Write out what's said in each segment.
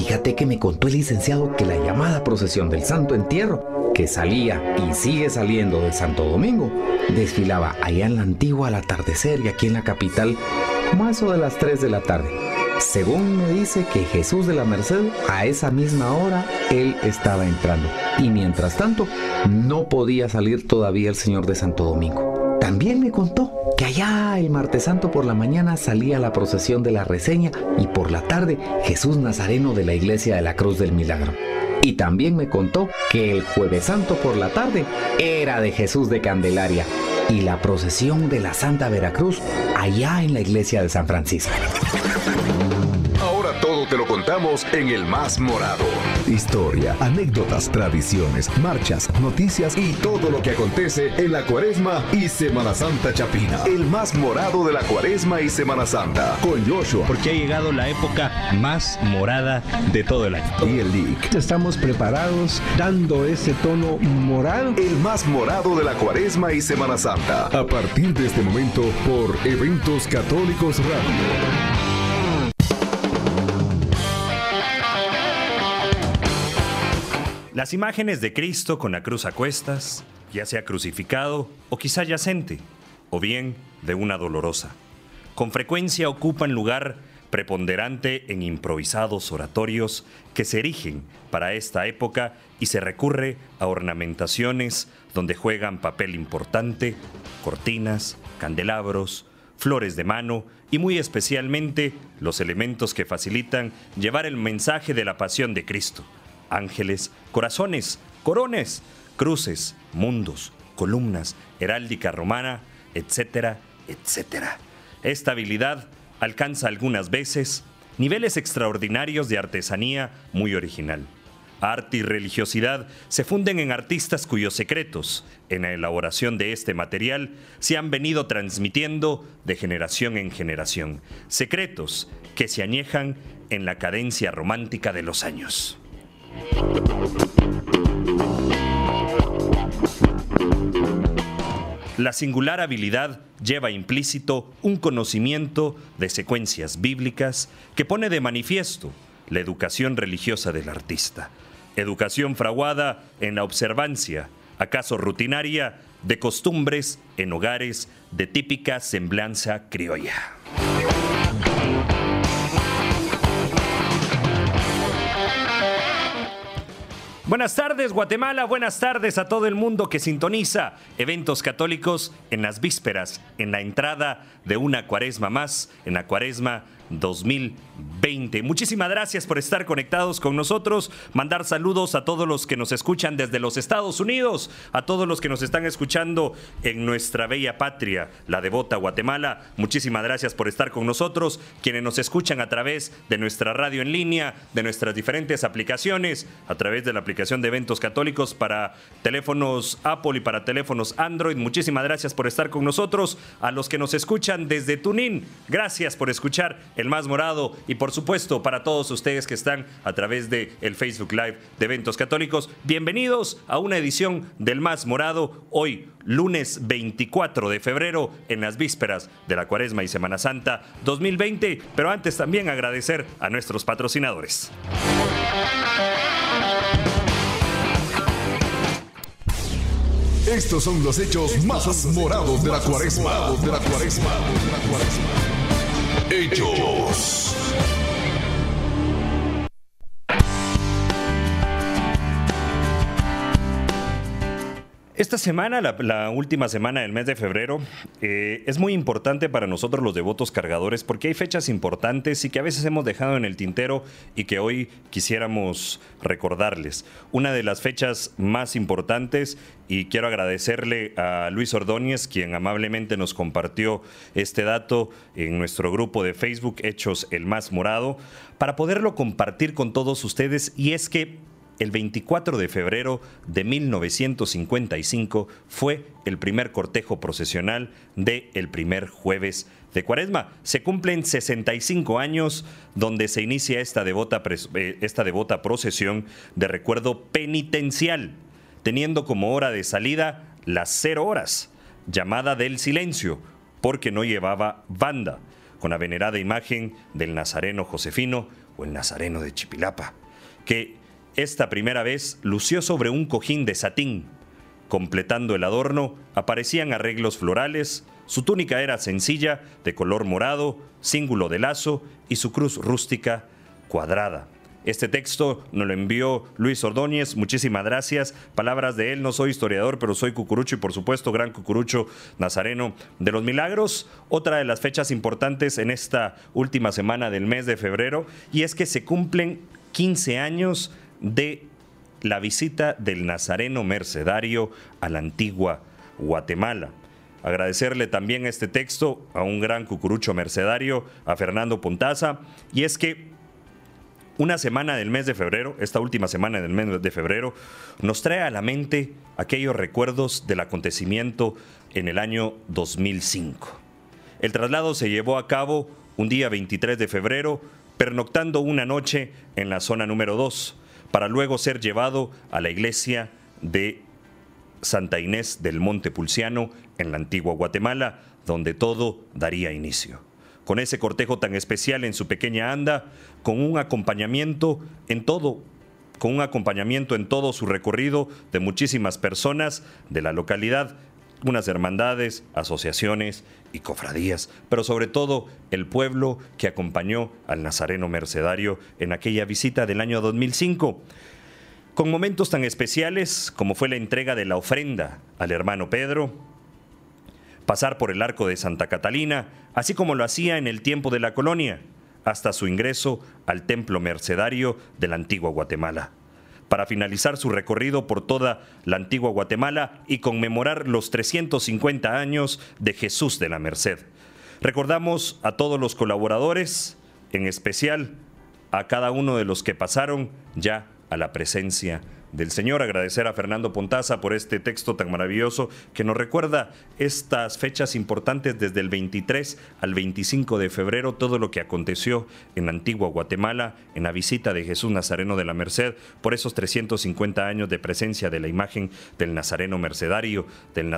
Fíjate que me contó el licenciado que la llamada procesión del Santo Entierro, que salía y sigue saliendo de Santo Domingo, desfilaba allá en la antigua al atardecer y aquí en la capital, más o de las 3 de la tarde. Según me dice que Jesús de la Merced, a esa misma hora, él estaba entrando. Y mientras tanto, no podía salir todavía el Señor de Santo Domingo. También me contó que allá el martes santo por la mañana salía la procesión de la reseña y por la tarde Jesús Nazareno de la iglesia de la Cruz del Milagro. Y también me contó que el jueves santo por la tarde era de Jesús de Candelaria y la procesión de la Santa Veracruz allá en la iglesia de San Francisco. Todo te lo contamos en el más morado. Historia, anécdotas, tradiciones, marchas, noticias y todo lo que acontece en la Cuaresma y Semana Santa Chapina. El más morado de la Cuaresma y Semana Santa con Joshua porque ha llegado la época más morada de todo el año. y el Lick. Estamos preparados dando ese tono morado. El más morado de la Cuaresma y Semana Santa. A partir de este momento por Eventos Católicos Radio. Las imágenes de Cristo con la cruz a cuestas, ya sea crucificado o quizá yacente, o bien de una dolorosa, con frecuencia ocupan lugar preponderante en improvisados oratorios que se erigen para esta época y se recurre a ornamentaciones donde juegan papel importante cortinas, candelabros, flores de mano y muy especialmente los elementos que facilitan llevar el mensaje de la pasión de Cristo. Ángeles, corazones, corones, cruces, mundos, columnas, heráldica romana, etcétera, etcétera. Esta habilidad alcanza algunas veces niveles extraordinarios de artesanía muy original. Arte y religiosidad se funden en artistas cuyos secretos, en la elaboración de este material, se han venido transmitiendo de generación en generación. Secretos que se añejan en la cadencia romántica de los años. La singular habilidad lleva implícito un conocimiento de secuencias bíblicas que pone de manifiesto la educación religiosa del artista. Educación fraguada en la observancia, acaso rutinaria, de costumbres en hogares de típica semblanza criolla. Buenas tardes Guatemala, buenas tardes a todo el mundo que sintoniza eventos católicos en las vísperas, en la entrada de una cuaresma más, en la cuaresma 2020. Muchísimas gracias por estar conectados con nosotros, mandar saludos a todos los que nos escuchan desde los Estados Unidos, a todos los que nos están escuchando en nuestra bella patria, la devota Guatemala. Muchísimas gracias por estar con nosotros, quienes nos escuchan a través de nuestra radio en línea, de nuestras diferentes aplicaciones, a través de la aplicación de eventos católicos para teléfonos Apple y para teléfonos Android. Muchísimas gracias por estar con nosotros. A los que nos escuchan desde Tunín, gracias por escuchar el más morado y por supuesto para todos ustedes que están a través de el Facebook Live de Eventos Católicos. Bienvenidos a una edición del más morado hoy lunes 24 de febrero en las vísperas de la Cuaresma y Semana Santa 2020, pero antes también agradecer a nuestros patrocinadores. Estos son los hechos más morados de la Cuaresma. De la Cuaresma. Hechos. Esta semana, la, última semana del mes de febrero, eh, es muy importante para nosotros los devotos cargadores porque hay fechas importantes y que a veces hemos dejado en el tintero y que hoy quisiéramos recordarles. Una de las fechas más importantes y quiero agradecerle a Luis Ordóñez, quien amablemente nos compartió este dato en nuestro grupo de Facebook Hechos el Más Morado, para poderlo compartir con todos ustedes y es que el 24 de febrero de 1955 fue el primer cortejo procesional de el primer jueves de Cuaresma. Se cumplen 65 años donde se inicia esta devota, eh, esta devota procesión de recuerdo penitencial, teniendo como hora de salida las cero horas, llamada del silencio, porque no llevaba banda. con la venerada imagen del Nazareno Josefino o el Nazareno de Chipilapa, que esta primera vez lució sobre un cojín de satín. Completando el adorno aparecían arreglos florales, su túnica era sencilla, de color morado, cíngulo de lazo y su cruz rústica cuadrada. Este texto nos lo envió Luis Ordóñez, muchísimas gracias. Palabras de él, no soy historiador, pero soy cucurucho y por supuesto gran cucurucho nazareno de los milagros. Otra de las fechas importantes en esta última semana del mes de febrero y es que se cumplen 15 años de la visita del nazareno mercedario a la antigua Guatemala. Agradecerle también este texto a un gran cucurucho mercedario, a Fernando Pontaza, y es que una semana del mes de febrero, esta última semana del mes de febrero, nos trae a la mente aquellos recuerdos del acontecimiento en el año 2005. El traslado se llevó a cabo un día 23 de febrero, pernoctando una noche en la zona número 2, para luego ser llevado a la iglesia de Santa Inés del Monte Pulciano en la antigua Guatemala, donde todo daría inicio. Con ese cortejo tan especial en su pequeña anda, con un acompañamiento en todo, con un acompañamiento en todo su recorrido de muchísimas personas de la localidad, unas hermandades, asociaciones y cofradías, pero sobre todo el pueblo que acompañó al Nazareno Mercedario en aquella visita del año 2005 con momentos tan especiales como fue la entrega de la ofrenda al hermano Pedro, pasar por el arco de Santa Catalina, así como lo hacía en el tiempo de la colonia, hasta su ingreso al templo mercedario de la antigua Guatemala, para finalizar su recorrido por toda la antigua Guatemala y conmemorar los 350 años de Jesús de la Merced. Recordamos a todos los colaboradores, en especial a cada uno de los que pasaron ya a la presencia del Señor. Agradecer a Fernando Pontaza por este texto tan maravilloso que nos recuerda estas fechas importantes desde el 23 al 25 de febrero, todo lo que aconteció en Antigua Guatemala, en la visita de Jesús Nazareno de la Merced, por esos 350 años de presencia de la imagen del Nazareno Mercedario, del,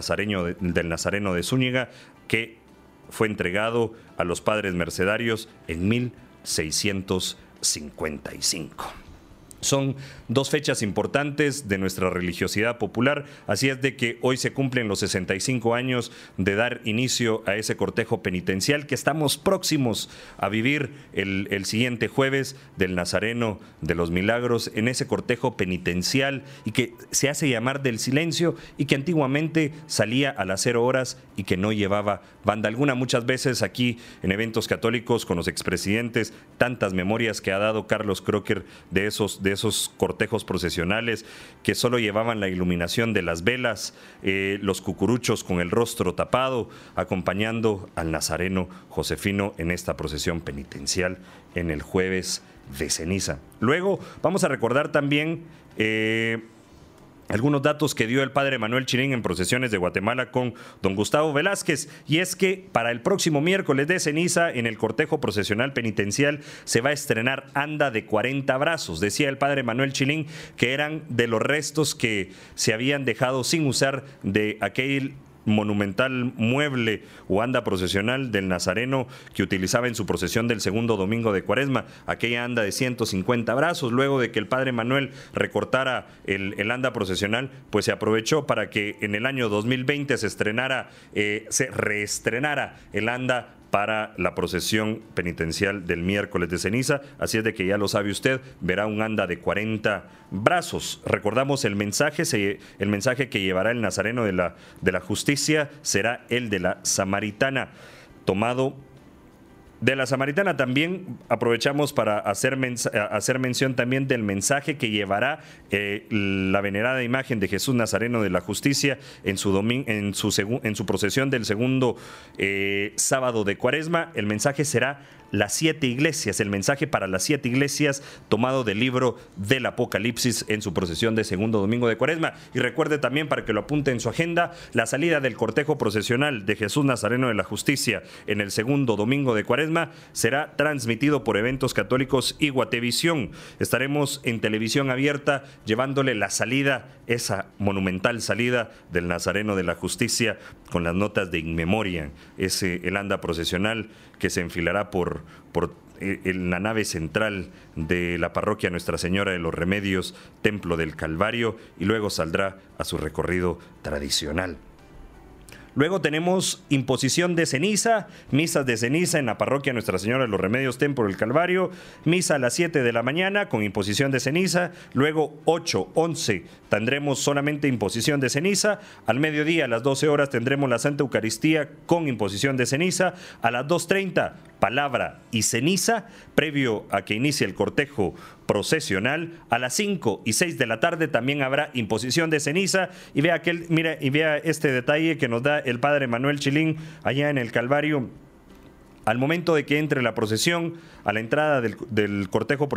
del Nazareno de Zúñiga, que fue entregado a los padres mercedarios en 1655. Son dos fechas importantes de nuestra religiosidad popular, así es de que hoy se cumplen los 65 años de dar inicio a ese cortejo penitencial que estamos próximos a vivir el, siguiente jueves del Nazareno de los Milagros, en ese cortejo penitencial y que se hace llamar del silencio y que antiguamente salía a las cero horas y que no llevaba banda alguna. Muchas veces aquí en eventos católicos con los expresidentes, tantas memorias que ha dado Carlos Crocker de esos esos cortejos procesionales que solo llevaban la iluminación de las velas, eh, los cucuruchos con el rostro tapado, acompañando al nazareno Josefino en esta procesión penitencial en el jueves de ceniza. Luego vamos a recordar también... Eh, algunos datos que dio el padre Manuel Chirín en procesiones de Guatemala con don Gustavo Velázquez, y es que para el próximo miércoles de ceniza, en el cortejo procesional penitencial, se va a estrenar Anda de 40 brazos. Decía el padre Manuel Chilín que eran de los restos que se habían dejado sin usar de aquel monumental mueble o anda procesional del Nazareno que utilizaba en su procesión del segundo domingo de Cuaresma, aquella anda de 150 brazos, luego de que el padre Manuel recortara el, el anda procesional, pues se aprovechó para que en el año 2020 se estrenara, eh, se reestrenara el anda para la procesión penitencial del miércoles de ceniza. Así es de que ya lo sabe usted, verá un anda de 40 brazos. Recordamos el mensaje, el mensaje que llevará el nazareno de la, de la justicia será el de la samaritana, tomado de la Samaritana también aprovechamos para hacer, hacer mención también del mensaje que llevará eh, la venerada imagen de Jesús Nazareno de la Justicia en su, en su, en su procesión del segundo eh, sábado de Cuaresma. El mensaje será las siete iglesias, el mensaje para las siete iglesias tomado del libro del Apocalipsis en su procesión de segundo domingo de Cuaresma. Y recuerde también para que lo apunte en su agenda la salida del cortejo procesional de Jesús Nazareno de la Justicia en el segundo domingo de Cuaresma será transmitido por eventos católicos y Guatevisión. Estaremos en televisión abierta llevándole la salida, esa monumental salida del Nazareno de la Justicia con las notas de inmemoria, ese el anda procesional que se enfilará por, por eh, la nave central de la parroquia Nuestra Señora de los Remedios, Templo del Calvario, y luego saldrá a su recorrido tradicional. Luego tenemos imposición de ceniza, misas de ceniza en la parroquia Nuestra Señora de los Remedios Templo del Calvario, misa a las 7 de la mañana con imposición de ceniza, luego 8, 11 tendremos solamente imposición de ceniza, al mediodía a las 12 horas tendremos la Santa Eucaristía con imposición de ceniza, a las 2.30 palabra y ceniza, previo a que inicie el cortejo procesional. A las 5 y 6 de la tarde también habrá imposición de ceniza. Y vea, aquel, mira, y vea este detalle que nos da el padre Manuel Chilín allá en el Calvario. Al momento de que entre la procesión, a la entrada del, cortejo,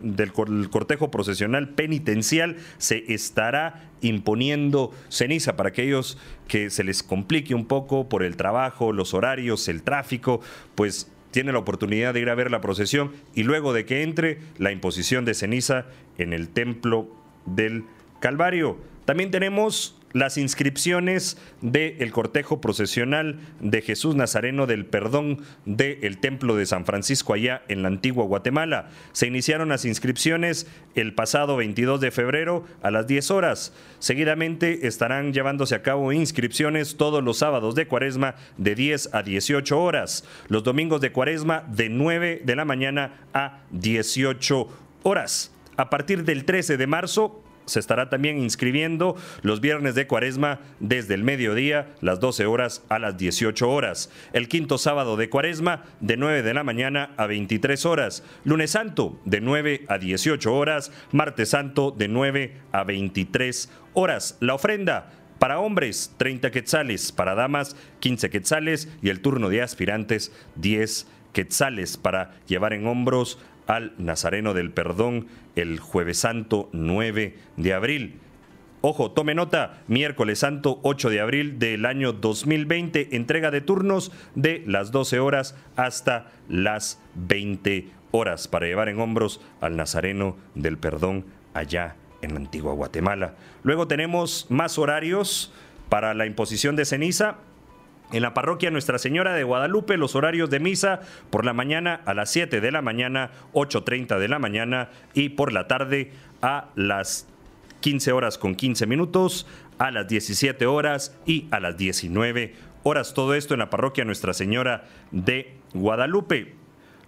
del cortejo procesional penitencial, se estará imponiendo ceniza para aquellos que se les complique un poco por el trabajo, los horarios, el tráfico, pues tiene la oportunidad de ir a ver la procesión y luego de que entre la imposición de ceniza en el templo del Calvario. También tenemos las inscripciones del cortejo procesional de Jesús Nazareno del Perdón del Templo de San Francisco allá en la antigua Guatemala. Se iniciaron las inscripciones el pasado 22 de febrero a las 10 horas. Seguidamente estarán llevándose a cabo inscripciones todos los sábados de cuaresma de 10 a 18 horas, los domingos de cuaresma de 9 de la mañana a 18 horas. A partir del 13 de marzo se estará también inscribiendo los viernes de cuaresma desde el mediodía, las 12 horas a las 18 horas. El quinto sábado de cuaresma de 9 de la mañana a 23 horas. Lunes santo de 9 a 18 horas. Martes santo de 9 a 23 horas. La ofrenda para hombres, 30 quetzales. Para damas, 15 quetzales. Y el turno de aspirantes, 10 quetzales para llevar en hombros al Nazareno del Perdón el jueves santo 9 de abril. Ojo, tome nota, miércoles santo 8 de abril del año 2020, entrega de turnos de las 12 horas hasta las 20 horas para llevar en hombros al Nazareno del Perdón allá en la antigua Guatemala. Luego tenemos más horarios para la imposición de ceniza en la parroquia Nuestra Señora de Guadalupe, los horarios de misa por la mañana a las 7 de la mañana, 8.30 de la mañana y por la tarde a las 15 horas con 15 minutos, a las 17 horas y a las 19 horas. Todo esto en la parroquia Nuestra Señora de Guadalupe.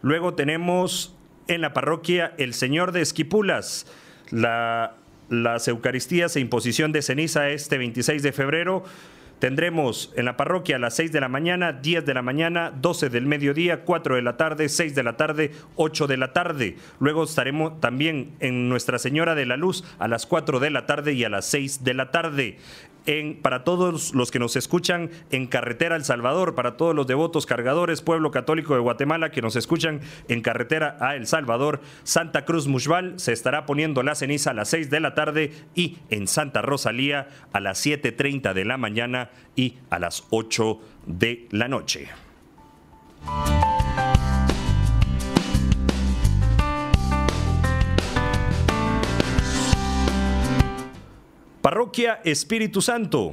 Luego tenemos en la parroquia El Señor de Esquipulas, la, las Eucaristías e imposición de ceniza este 26 de febrero Tendremos en la parroquia a las 6 de la mañana, 10 de la mañana, 12 del mediodía, 4 de la tarde, 6 de la tarde, 8 de la tarde. Luego estaremos también en Nuestra Señora de la Luz a las 4 de la tarde y a las 6 de la tarde para todos los que nos escuchan en Carretera El Salvador, para todos los devotos cargadores, pueblo católico de Guatemala que nos escuchan en Carretera a El Salvador, Santa Cruz Mushbal se estará poniendo la ceniza a las 6 de la tarde y en Santa Rosalía a las 7.30 de la mañana y a las 8 de la noche. Parroquia Espíritu Santo.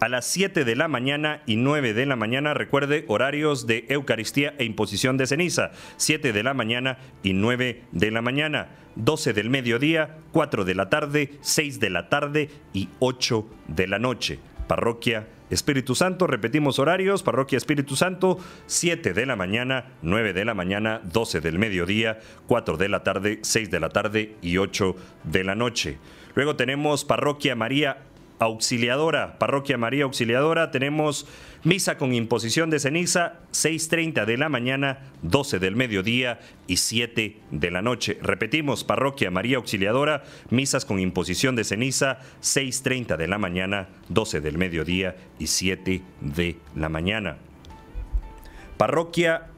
A las 7 de la mañana y 9 de la mañana, recuerde horarios de Eucaristía e imposición de ceniza. 7 de la mañana y 9 de la mañana. 12 del mediodía, 4 de la tarde, 6 de la tarde y 8 de la noche. Parroquia Espíritu Santo, repetimos horarios, Parroquia Espíritu Santo, 7 de la mañana, 9 de la mañana, 12 del mediodía, 4 de la tarde, 6 de la tarde y 8 de la noche. Luego tenemos Parroquia María Auxiliadora, Parroquia María Auxiliadora, tenemos misa con imposición de ceniza, 6.30 de la mañana, 12 del mediodía y 7 de la noche. Repetimos, Parroquia María Auxiliadora, misas con imposición de ceniza, 6.30 de la mañana, 12 del mediodía y 7 de la mañana. Parroquia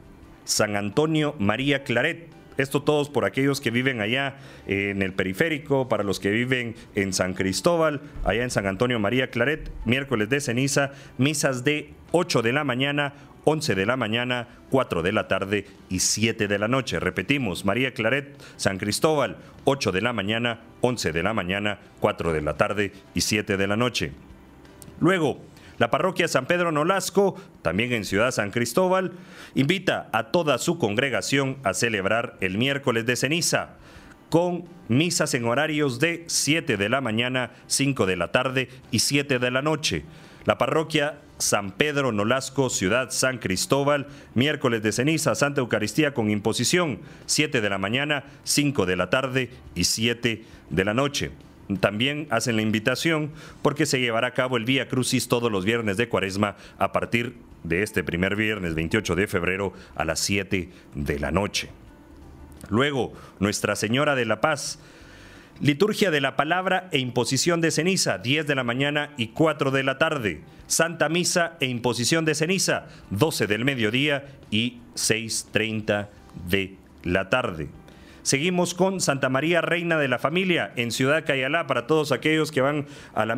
San Antonio María Claret, esto todos por aquellos que viven allá en el periférico, para los que viven en San Cristóbal, allá en San Antonio María Claret, miércoles de ceniza, misas de 8 de la mañana, 11 de la mañana, 4 de la tarde y 7 de la noche. Repetimos, María Claret, San Cristóbal, 8 de la mañana, 11 de la mañana, 4 de la tarde y 7 de la noche. Luego, La parroquia San Pedro Nolasco, también en Ciudad San Cristóbal, invita a toda su congregación a celebrar el miércoles de ceniza con misas en horarios de 7 de la mañana, 5 de la tarde y 7 de la noche. La parroquia San Pedro Nolasco, Ciudad San Cristóbal, miércoles de ceniza, Santa Eucaristía con imposición, 7 de la mañana, 5 de la tarde y 7 de la noche. También hacen la invitación porque se llevará a cabo el Vía Crucis todos los viernes de Cuaresma a partir de este primer viernes 28 de febrero a las 7 de la noche. Luego, Nuestra Señora de la Paz, Liturgia de la Palabra e Imposición de Ceniza, 10 de la mañana y 4 de la tarde. Santa Misa e Imposición de Ceniza, 12 del mediodía y 6.30 de la tarde. Seguimos con Santa María, Reina de la Familia, en Ciudad Cayalá, para todos aquellos que van a la,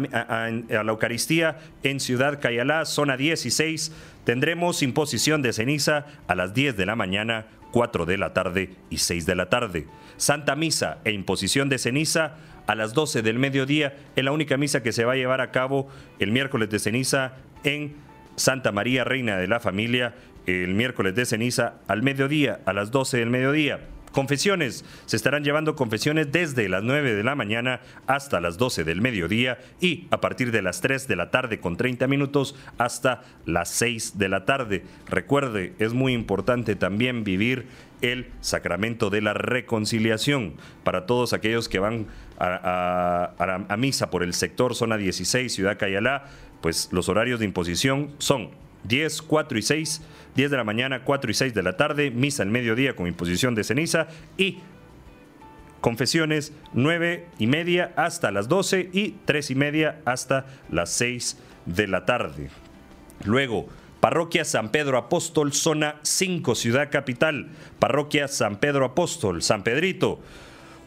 Eucaristía en Ciudad Cayalá, zona 16. Tendremos imposición de ceniza a las 10 de la mañana 4 de la tarde y 6 de la tarde. Santa Misa e imposición de ceniza a las 12 del mediodía es la única misa que se va a llevar a cabo el miércoles de ceniza en Santa María, Reina de la Familia, el miércoles de ceniza al mediodía, a las 12 del mediodía. Confesiones. Se estarán llevando confesiones desde las 9 de la mañana hasta las 12 del mediodía y a partir de las 3 de la tarde con 30 minutos hasta las 6 de la tarde. Recuerde, es muy importante también vivir el sacramento de la reconciliación para todos aquellos que van a, misa por el sector zona 16, Ciudad Cayalá, pues los horarios de imposición son 10, 4 y 6, 10 de la mañana, 4 y 6 de la tarde, misa al mediodía con imposición de ceniza y confesiones 9 y media hasta las 12 y 3 y media hasta las 6 de la tarde. Luego, Parroquia San Pedro Apóstol, zona 5, Ciudad Capital. Parroquia San Pedro Apóstol, San Pedrito.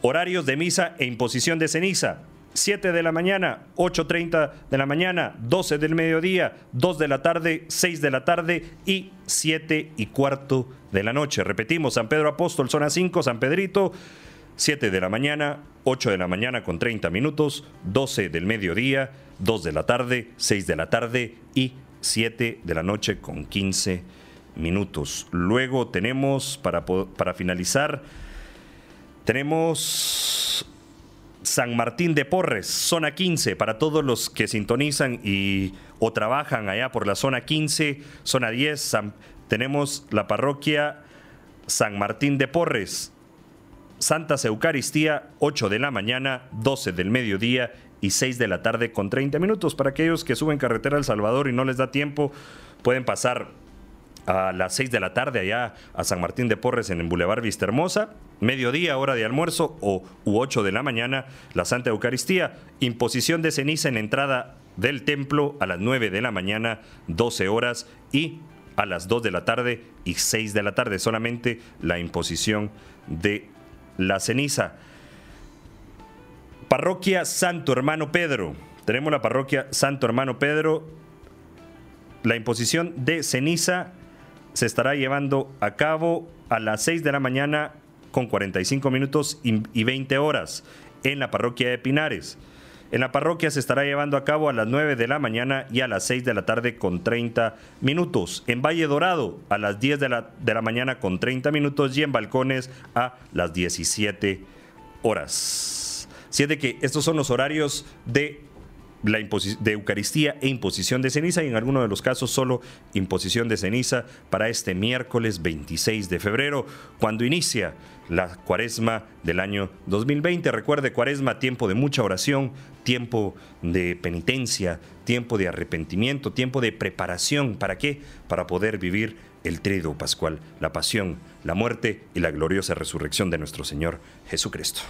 Horarios de misa e imposición de ceniza. 7 de la mañana, 8.30 de la mañana, 12 del mediodía, 2 de la tarde, 6 de la tarde y 7 y cuarto de la noche. Repetimos, San Pedro Apóstol, zona 5, San Pedrito, 7 de la mañana, 8 de la mañana con 30 minutos, 12 del mediodía, 2 de la tarde, 6 de la tarde y 7 de la noche con 15 minutos. Luego tenemos, para, para finalizar, tenemos San Martín de Porres, zona 15, para todos los que sintonizan y o trabajan allá por la zona 15, zona 10, tenemos la parroquia San Martín de Porres, Santa Eucaristía, 8 de la mañana, 12 del mediodía y 6 de la tarde con 30 minutos. Para aquellos que suben carretera al Salvador y no les da tiempo, pueden pasar a las 6 de la tarde allá a San Martín de Porres en el Boulevard Vista Hermosa, mediodía, hora de almuerzo o u 8 de la mañana, la Santa Eucaristía, imposición de ceniza en entrada del templo a las 9 de la mañana, 12 horas y a las 2 de la tarde y 6 de la tarde, solamente la imposición de la ceniza. Parroquia Santo Hermano Pedro. Tenemos la parroquia Santo Hermano Pedro. La imposición de ceniza se estará llevando a cabo a las 6 de la mañana con 45 minutos y 20 horas en la parroquia de Pinares. En la parroquia se estará llevando a cabo a las 9 de la mañana y a las 6 de la tarde con 30 minutos. En Valle Dorado a las 10 de la, de la mañana con 30 minutos y en Balcones a las 17 horas. Siete que estos son los horarios de la de Eucaristía e imposición de ceniza y en algunos de los casos solo imposición de ceniza para este miércoles 26 de febrero, cuando inicia la cuaresma del año 2020. Recuerde, cuaresma, tiempo de mucha oración, tiempo de penitencia, tiempo de arrepentimiento, tiempo de preparación. ¿Para qué? Para poder vivir el trido pascual, la pasión, la muerte y la gloriosa resurrección de nuestro Señor Jesucristo.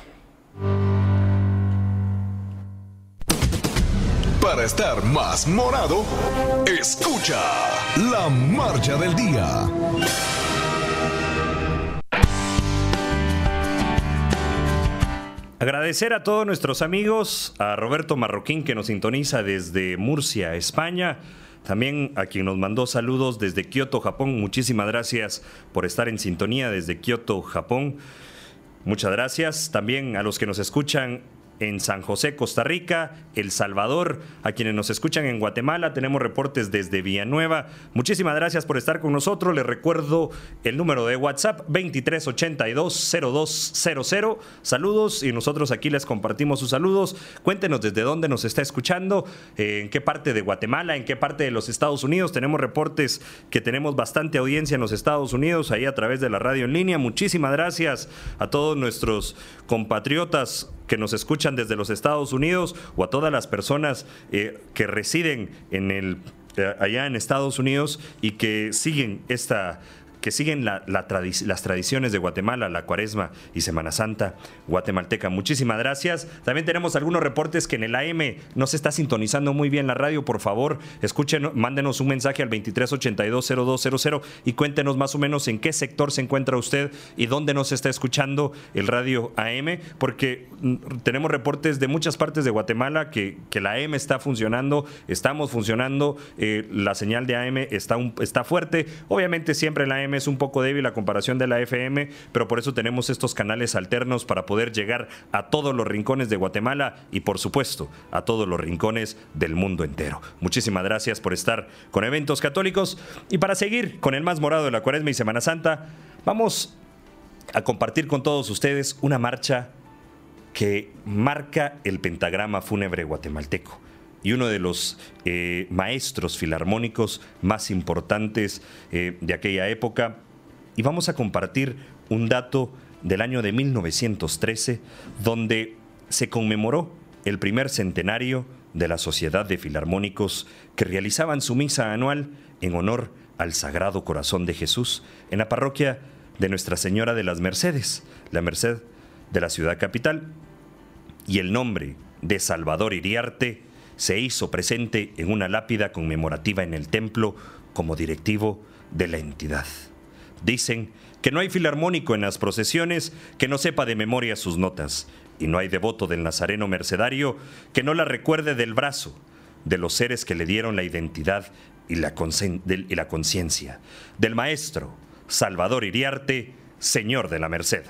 Para estar más morado, escucha la marcha del día. Agradecer a todos nuestros amigos, a Roberto Marroquín que nos sintoniza desde Murcia, España. También a quien nos mandó saludos desde Kioto, Japón. Muchísimas gracias por estar en sintonía desde Kioto, Japón. Muchas gracias. También a los que nos escuchan en San José, Costa Rica, El Salvador, a quienes nos escuchan en Guatemala, tenemos reportes desde Villanueva. Muchísimas gracias por estar con nosotros. Les recuerdo el número de WhatsApp 2382-0200. Saludos y nosotros aquí les compartimos sus saludos. Cuéntenos desde dónde nos está escuchando, eh, en qué parte de Guatemala, en qué parte de los Estados Unidos. Tenemos reportes que tenemos bastante audiencia en los Estados Unidos, ahí a través de la radio en línea. Muchísimas gracias a todos nuestros compatriotas que nos escuchan desde los Estados Unidos o a todas las personas eh, que residen en el, eh, allá en Estados Unidos y que siguen esta que siguen las tradiciones de Guatemala, la cuaresma y Semana Santa guatemalteca. Muchísimas gracias. También tenemos algunos reportes que en el AM no se está sintonizando muy bien la radio. Por favor, escuchen, mándenos un mensaje al 23820200 y cuéntenos más o menos en qué sector se encuentra usted y dónde nos está escuchando el radio AM, porque mm, tenemos reportes de muchas partes de Guatemala que, que la AM está funcionando, estamos funcionando, eh, la señal de AM está, está fuerte. Obviamente siempre la AM es un poco débil a comparación de la FM, pero por eso tenemos estos canales alternos para poder llegar a todos los rincones de Guatemala y por supuesto a todos los rincones del mundo entero. Muchísimas gracias por estar con Eventos Católicos y para seguir con el más morado de la Cuaresma y Semana Santa, vamos a compartir con todos ustedes una marcha que marca el pentagrama fúnebre guatemalteco y uno de los eh, maestros filarmónicos más importantes eh, de aquella época. Y vamos a compartir un dato del año de 1913, donde se conmemoró el primer centenario de la Sociedad de Filarmónicos que realizaban su misa anual en honor al Sagrado Corazón de Jesús en la parroquia de Nuestra Señora de las Mercedes, la Merced de la ciudad capital. Y el nombre de Salvador Iriarte se hizo presente en una lápida conmemorativa en el templo como directivo de la entidad. Dicen que no hay filarmónico en las procesiones que no sepa de memoria sus notas, y no hay devoto del Nazareno Mercedario que no la recuerde del brazo, de los seres que le dieron la identidad y la conciencia, del maestro Salvador Iriarte, señor de la Merced.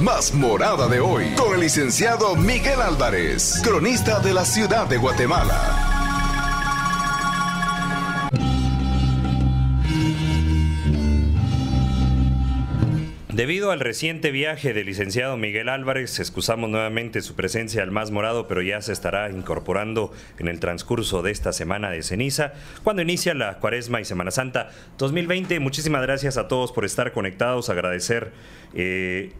Más morada de hoy con el licenciado Miguel Álvarez, cronista de la ciudad de Guatemala. Debido al reciente viaje del licenciado Miguel Álvarez, excusamos nuevamente su presencia al más morado, pero ya se estará incorporando en el transcurso de esta semana de ceniza, cuando inicia la Cuaresma y Semana Santa 2020. Muchísimas gracias a todos por estar conectados, agradecer eh,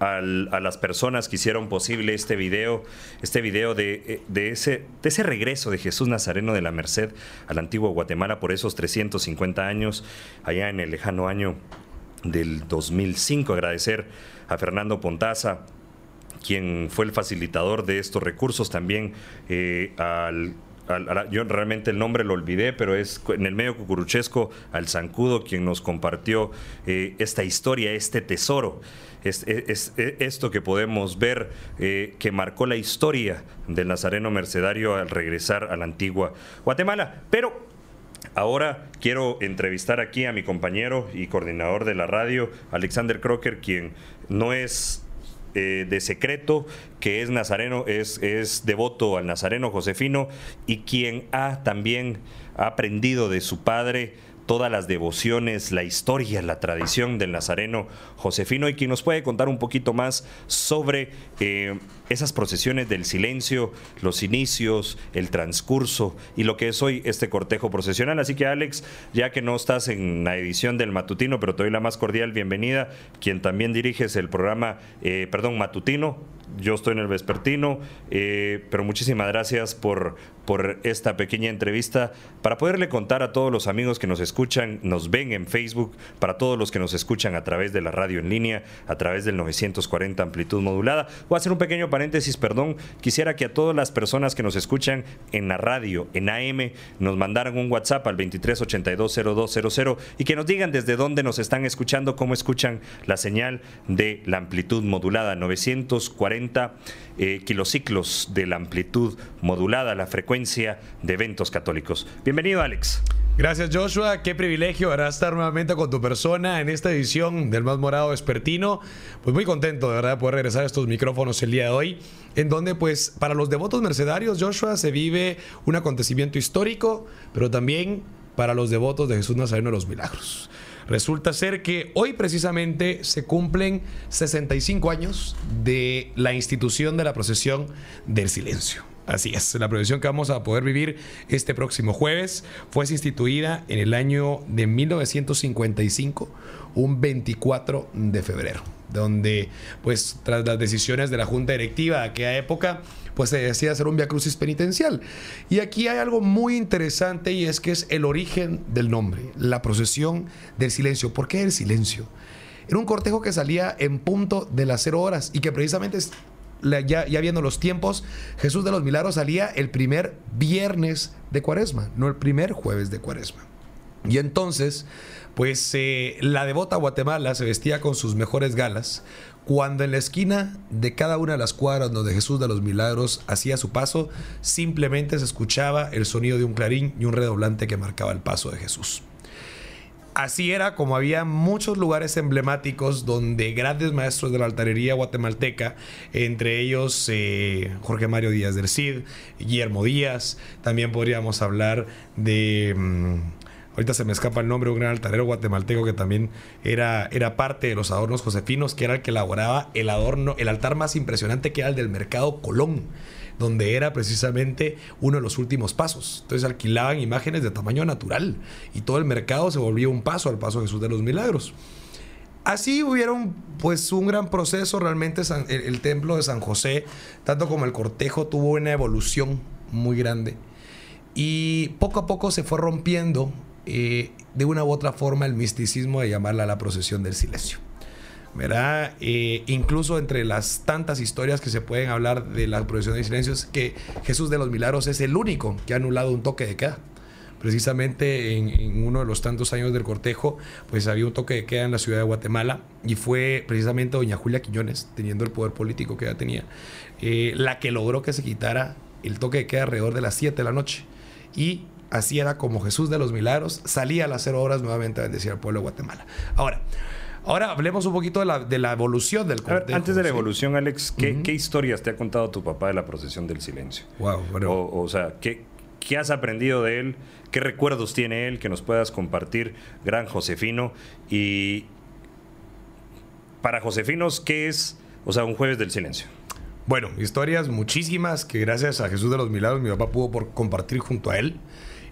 a las personas que hicieron posible este video, este video de, eh, de, ese, de ese regreso de Jesús Nazareno de la Merced al antiguo Guatemala por esos 350 años, allá en el lejano año del 2005. Agradecer a Fernando Pontaza, quien fue el facilitador de estos recursos, también eh, al yo realmente el nombre lo olvidé, pero es en el medio cucuruchesco al Zancudo quien nos compartió eh, esta historia, este tesoro. Es, esto que podemos ver eh, que marcó la historia del Nazareno Mercedario al regresar a la antigua Guatemala. Pero Ahora quiero entrevistar aquí a mi compañero y coordinador de la radio, Alexander Crocker, quien no es eh, de secreto, que es nazareno, es, es devoto al nazareno Josefino y quien ha también aprendido de su padre todas las devociones, la historia, la tradición del nazareno Josefino. Y quien nos puede contar un poquito más sobre eh, esas procesiones del silencio, los inicios, el transcurso y lo que es hoy este cortejo procesional. Así que Alex, ya que no estás en la edición del matutino, pero te doy la más cordial bienvenida, quien también diriges el programa, eh, perdón, matutino, yo estoy en el vespertino, eh, pero muchísimas gracias por, por esta pequeña entrevista para poderle contar a todos los amigos que nos escuchan, nos ven en Facebook, para todos los que nos escuchan a través de la radio en línea, a través del 940 amplitud modulada. Voy a hacer un pequeño paréntesis, perdón. Quisiera que a todas las personas que nos escuchan en la radio, en AM, nos mandaran un WhatsApp al 23820200 y que nos digan desde dónde nos están escuchando, cómo escuchan la señal de la amplitud modulada 940 eh, kilociclos de la amplitud modulada, la frecuencia de eventos católicos. Bienvenido, Alex. Gracias Joshua, qué privilegio estar nuevamente con tu persona en esta edición del Más Morado Vespertino. Pues muy contento de verdad de poder regresar a estos micrófonos el día de hoy, en donde pues para los devotos mercedarios Joshua se vive un acontecimiento histórico, pero también para los devotos de Jesús Nazareno de los Milagros. Resulta ser que hoy precisamente se cumplen 65 años de la institución de la procesión del silencio. Así es, la procesión que vamos a poder vivir este próximo jueves fue instituida en el año de 1955, un 24 de febrero, donde pues tras las decisiones de la junta directiva de aquella época, pues se decía hacer un via crucis penitencial. Y aquí hay algo muy interesante y es que es el origen del nombre, la procesión del silencio. ¿Por qué el silencio? Era un cortejo que salía en punto de las cero horas y que precisamente ya, viendo los tiempos, Jesús de los Milagros salía el primer viernes de cuaresma, no el primer jueves de cuaresma. Y entonces, pues eh, la devota Guatemala se vestía con sus mejores galas, cuando en la esquina de cada una de las cuadras donde Jesús de los Milagros hacía su paso, simplemente se escuchaba el sonido de un clarín y un redoblante que marcaba el paso de Jesús así era como había muchos lugares emblemáticos donde grandes maestros de la altarería guatemalteca, entre ellos eh, Jorge Mario Díaz del Cid, Guillermo Díaz, también podríamos hablar de... Mm, ahorita se me escapa el nombre, un gran altarero guatemalteco que también era, era parte de los adornos josefinos, que era el que elaboraba el adorno, el altar más impresionante que era el del mercado Colón donde era precisamente uno de los últimos pasos. Entonces alquilaban imágenes de tamaño natural y todo el mercado se volvía un paso al paso de Jesús de los Milagros. Así hubieron pues un gran proceso, realmente el, templo de San José, tanto como el cortejo, tuvo una evolución muy grande. Y poco a poco se fue rompiendo eh, de una u otra forma el misticismo de llamarla la procesión del silencio. ¿Verdad? Eh, incluso entre las tantas historias que se pueden hablar de la procesión de silencios, que Jesús de los Milagros es el único que ha anulado un toque de queda. Precisamente en, uno de los tantos años del cortejo, pues había un toque de queda en la ciudad de Guatemala y fue precisamente doña Julia Quiñones, teniendo el poder político que ella tenía, eh, la que logró que se quitara el toque de queda alrededor de las 7 de la noche. Y así era como Jesús de los Milagros salía a las 0 horas nuevamente a bendecir al pueblo de Guatemala. Ahora, Ahora hablemos un poquito de la, de la evolución del cortejo. antes de la ¿sí? evolución, Alex, ¿qué, qué historias te ha contado tu papá de la procesión del silencio? Wow, bueno. O, o sea, ¿qué, ¿qué has aprendido de él? ¿Qué recuerdos tiene él que nos puedas compartir, gran Josefino? Y para Josefinos, ¿qué es, o sea, un jueves del silencio? Bueno, historias muchísimas que gracias a Jesús de los Milagros mi papá pudo por compartir junto a él.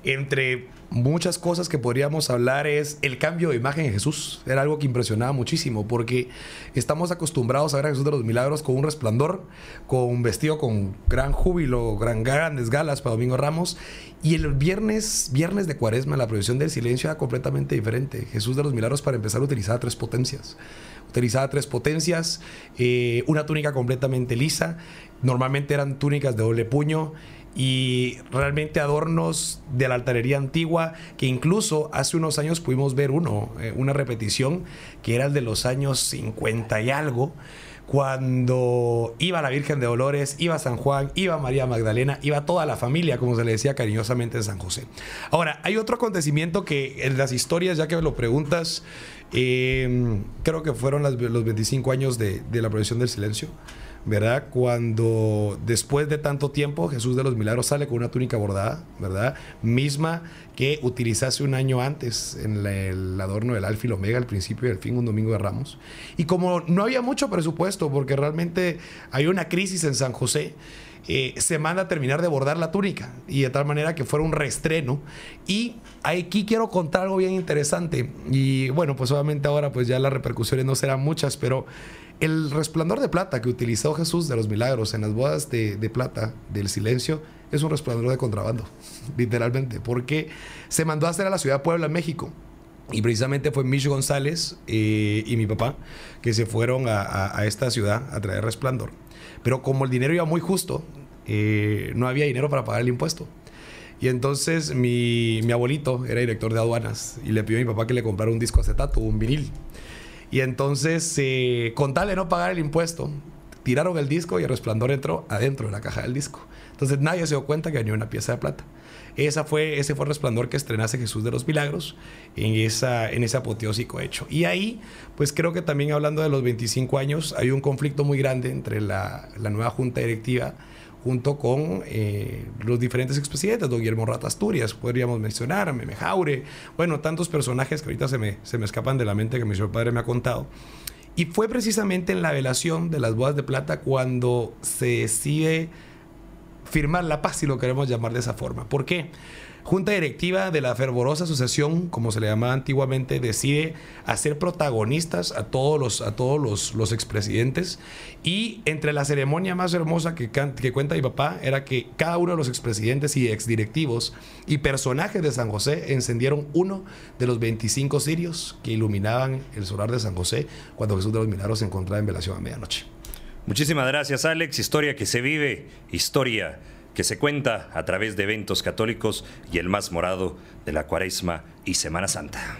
Entre muchas cosas que podríamos hablar es el cambio de imagen de Jesús. Era algo que impresionaba muchísimo porque estamos acostumbrados a ver a Jesús de los Milagros con un resplandor, con un vestido con gran júbilo, gran, grandes galas para Domingo Ramos. Y el viernes, viernes de cuaresma, la prohibición del silencio era completamente diferente. Jesús de los Milagros para empezar utilizaba tres potencias utilizaba tres potencias, eh, una túnica completamente lisa, normalmente eran túnicas de doble puño y realmente adornos de la altarería antigua que incluso hace unos años pudimos ver uno, eh, una repetición que era el de los años 50 y algo cuando iba la Virgen de Dolores, iba San Juan, iba María Magdalena, iba toda la familia, como se le decía cariñosamente en San José. Ahora, hay otro acontecimiento que en las historias, ya que me lo preguntas, eh, creo que fueron los 25 años de, de la procesión del silencio. ¿Verdad? Cuando después de tanto tiempo Jesús de los Milagros sale con una túnica bordada, ¿verdad? Misma que utilizase un año antes en el adorno del Alfa y el Omega, al principio y al fin, un domingo de Ramos. Y como no había mucho presupuesto, porque realmente hay una crisis en San José, eh, se manda a terminar de bordar la túnica y de tal manera que fuera un reestreno. Y aquí quiero contar algo bien interesante. Y bueno, pues obviamente ahora pues ya las repercusiones no serán muchas, pero el resplandor de plata que utilizó Jesús de los milagros en las bodas de, plata del silencio es un resplandor de contrabando, literalmente, porque se mandó a hacer a la ciudad de Puebla, México. Y precisamente fue Micho González eh, y mi papá que se fueron a, esta ciudad a traer resplandor. Pero como el dinero iba muy justo, eh, no había dinero para pagar el impuesto. Y entonces mi, mi abuelito era director de aduanas y le pidió a mi papá que le comprara un disco acetato, un vinil. Y entonces, eh, con tal de no pagar el impuesto, tiraron el disco y el resplandor entró adentro de la caja del disco. Entonces nadie se dio cuenta que venía una pieza de plata. Esa fue, ese fue el resplandor que estrenase Jesús de los Milagros en, esa, en ese apoteósico hecho. Y ahí, pues creo que también hablando de los 25 años, hay un conflicto muy grande entre la, la nueva junta directiva junto con eh, los diferentes expresidentes, don Guillermo Rata Asturias, podríamos mencionar, Meme Jaure, bueno, tantos personajes que ahorita se me, se me escapan de la mente que mi señor padre me ha contado. Y fue precisamente en la velación de las bodas de plata cuando se decide firmar la paz, si lo queremos llamar de esa forma. ¿Por qué? Junta directiva de la fervorosa asociación, como se le llamaba antiguamente, decide hacer protagonistas a todos los, a todos los, los expresidentes. Y entre la ceremonia más hermosa que, que cuenta mi papá era que cada uno de los expresidentes y exdirectivos y personajes de San José encendieron uno de los 25 cirios que iluminaban el solar de San José cuando Jesús de los Milagros se encontraba en velación a medianoche. Muchísimas gracias, Alex. Historia que se vive, historia que se cuenta a través de eventos católicos y el más morado de la Cuaresma y Semana Santa.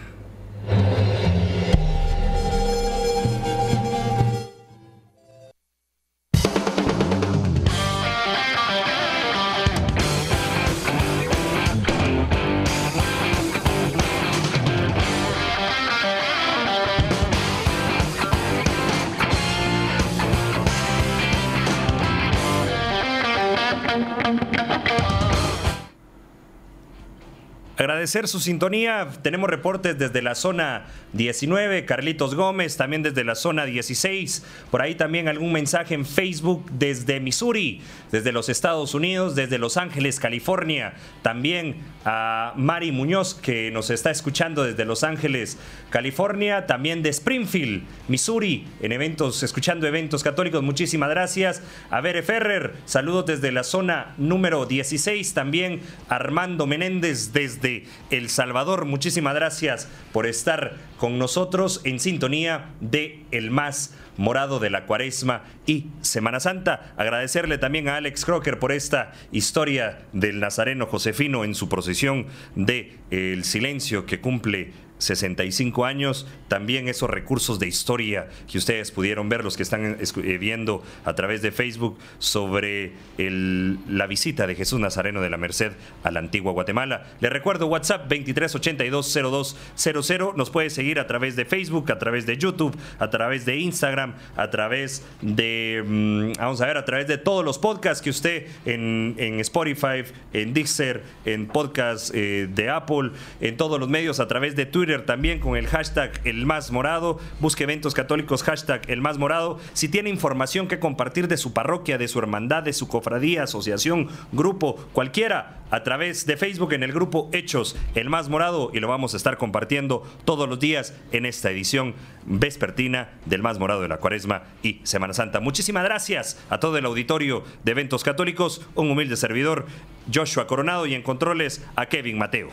Agradecer su sintonía. Tenemos reportes desde la zona 19, Carlitos Gómez, también desde la zona 16. Por ahí también algún mensaje en Facebook desde Missouri, desde los Estados Unidos, desde Los Ángeles, California. También a Mari Muñoz, que nos está escuchando desde Los Ángeles, California. También de Springfield, Missouri, en eventos, escuchando eventos católicos. Muchísimas gracias. A Bere Ferrer, saludos desde la zona número 16. También Armando Menéndez desde El Salvador. Muchísimas gracias por estar con nosotros en sintonía de El Más Morado de la Cuaresma y Semana Santa. Agradecerle también a Alex Crocker por esta historia del Nazareno Josefino en su procesión de El Silencio que cumple 65 años, también esos recursos de historia que ustedes pudieron ver, los que están eh, viendo a través de Facebook, sobre la visita de Jesús Nazareno de la Merced a la antigua Guatemala. Le recuerdo WhatsApp 23820200, nos puede seguir a través de Facebook, a través de YouTube, a través de Instagram, a través de, mm, vamos a ver, a través de todos los podcasts que usted en, Spotify, en Dixer, en podcast eh, de Apple, en todos los medios, a través de Twitter, también con el hashtag El Más Morado. Busque eventos católicos, hashtag El Más Morado. Si tiene información que compartir de su parroquia, de su hermandad, de su cofradía, asociación, grupo, cualquiera, a través de Facebook en el grupo Hechos El Más Morado y lo vamos a estar compartiendo todos los días en esta edición vespertina del Más Morado de la Cuaresma y Semana Santa. Muchísimas gracias a todo el auditorio de eventos católicos, un humilde servidor, Joshua Coronado y en controles a Kevin Mateo.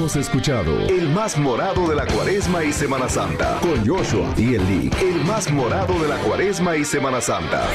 Escuchado El más morado de la cuaresma y Semana Santa con Joshua y Eli. El más morado de la cuaresma y Semana Santa.